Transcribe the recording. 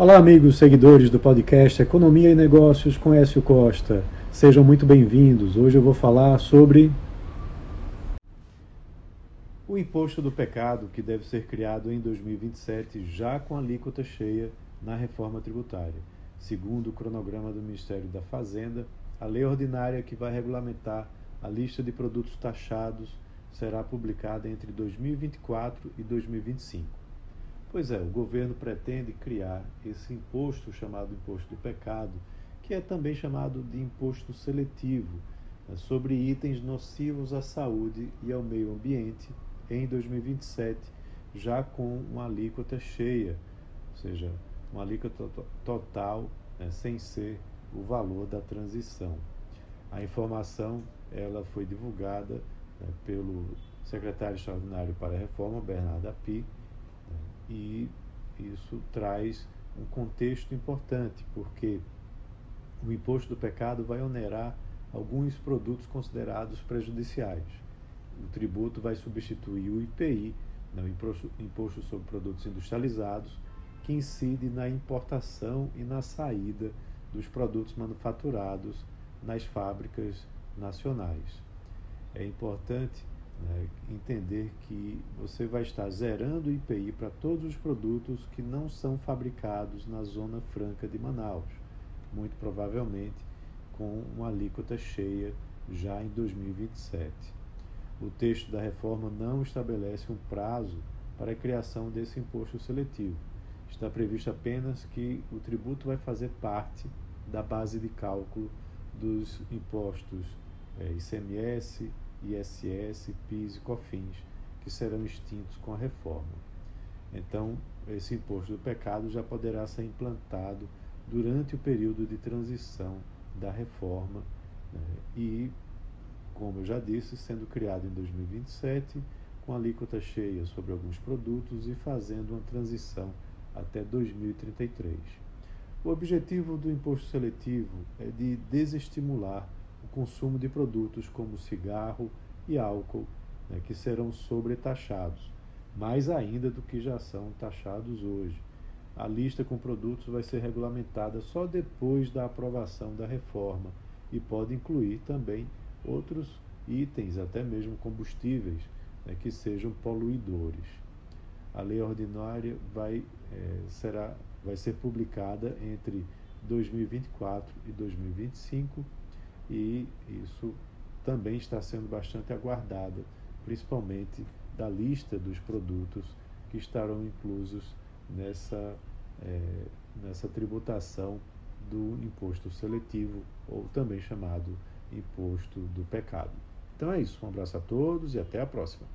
Olá, amigos seguidores do podcast Economia e Negócios com Écio Costa. Sejam muito bem-vindos. Hoje eu vou falar sobre o imposto do pecado que deve ser criado em 2027, já com alíquota cheia na reforma tributária. Segundo o cronograma do Ministério da Fazenda, a lei ordinária que vai regulamentar a lista de produtos taxados será publicada entre 2024 e 2025. Pois é, o governo pretende criar esse imposto chamado imposto do pecado, que é também chamado de imposto seletivo, né, sobre itens nocivos à saúde e ao meio ambiente em 2027, já com uma alíquota cheia, ou seja, uma alíquota total, né, sem ser o valor da transição. A informação ela foi divulgada né, pelo secretário extraordinário para a reforma, Bernardo Api, e isso traz um contexto importante, porque o imposto do pecado vai onerar alguns produtos considerados prejudiciais. O tributo vai substituir o IPI, né, o Imposto sobre Produtos Industrializados, que incide na importação e na saída dos produtos manufaturados nas fábricas nacionais. É importante né, entender que você vai estar zerando o IPI para todos os produtos que não são fabricados na Zona Franca de Manaus, muito provavelmente com uma alíquota cheia já em 2027. O texto da reforma não estabelece um prazo para a criação desse imposto seletivo. Está previsto apenas que o tributo vai fazer parte da base de cálculo dos impostos é, ICMS, ISS, PIS e COFINS, que serão extintos com a reforma. Então, esse imposto do pecado já poderá ser implantado durante o período de transição da reforma né, e, como eu já disse, sendo criado em 2027, com alíquota cheia sobre alguns produtos e fazendo uma transição até 2033. O objetivo do imposto seletivo é de desestimular o consumo de produtos como cigarro e álcool, né, que serão sobretaxados, mais ainda do que já são taxados hoje. A lista com produtos vai ser regulamentada só depois da aprovação da reforma e pode incluir também outros itens, até mesmo combustíveis, né, que sejam poluidores. A lei ordinária vai, é, será vai ser publicada entre 2024 e 2025 e isso também está sendo bastante aguardado, principalmente da lista dos produtos que estarão inclusos nessa, é, nessa tributação do imposto seletivo, ou também chamado imposto do pecado. Então é isso, um abraço a todos e até a próxima.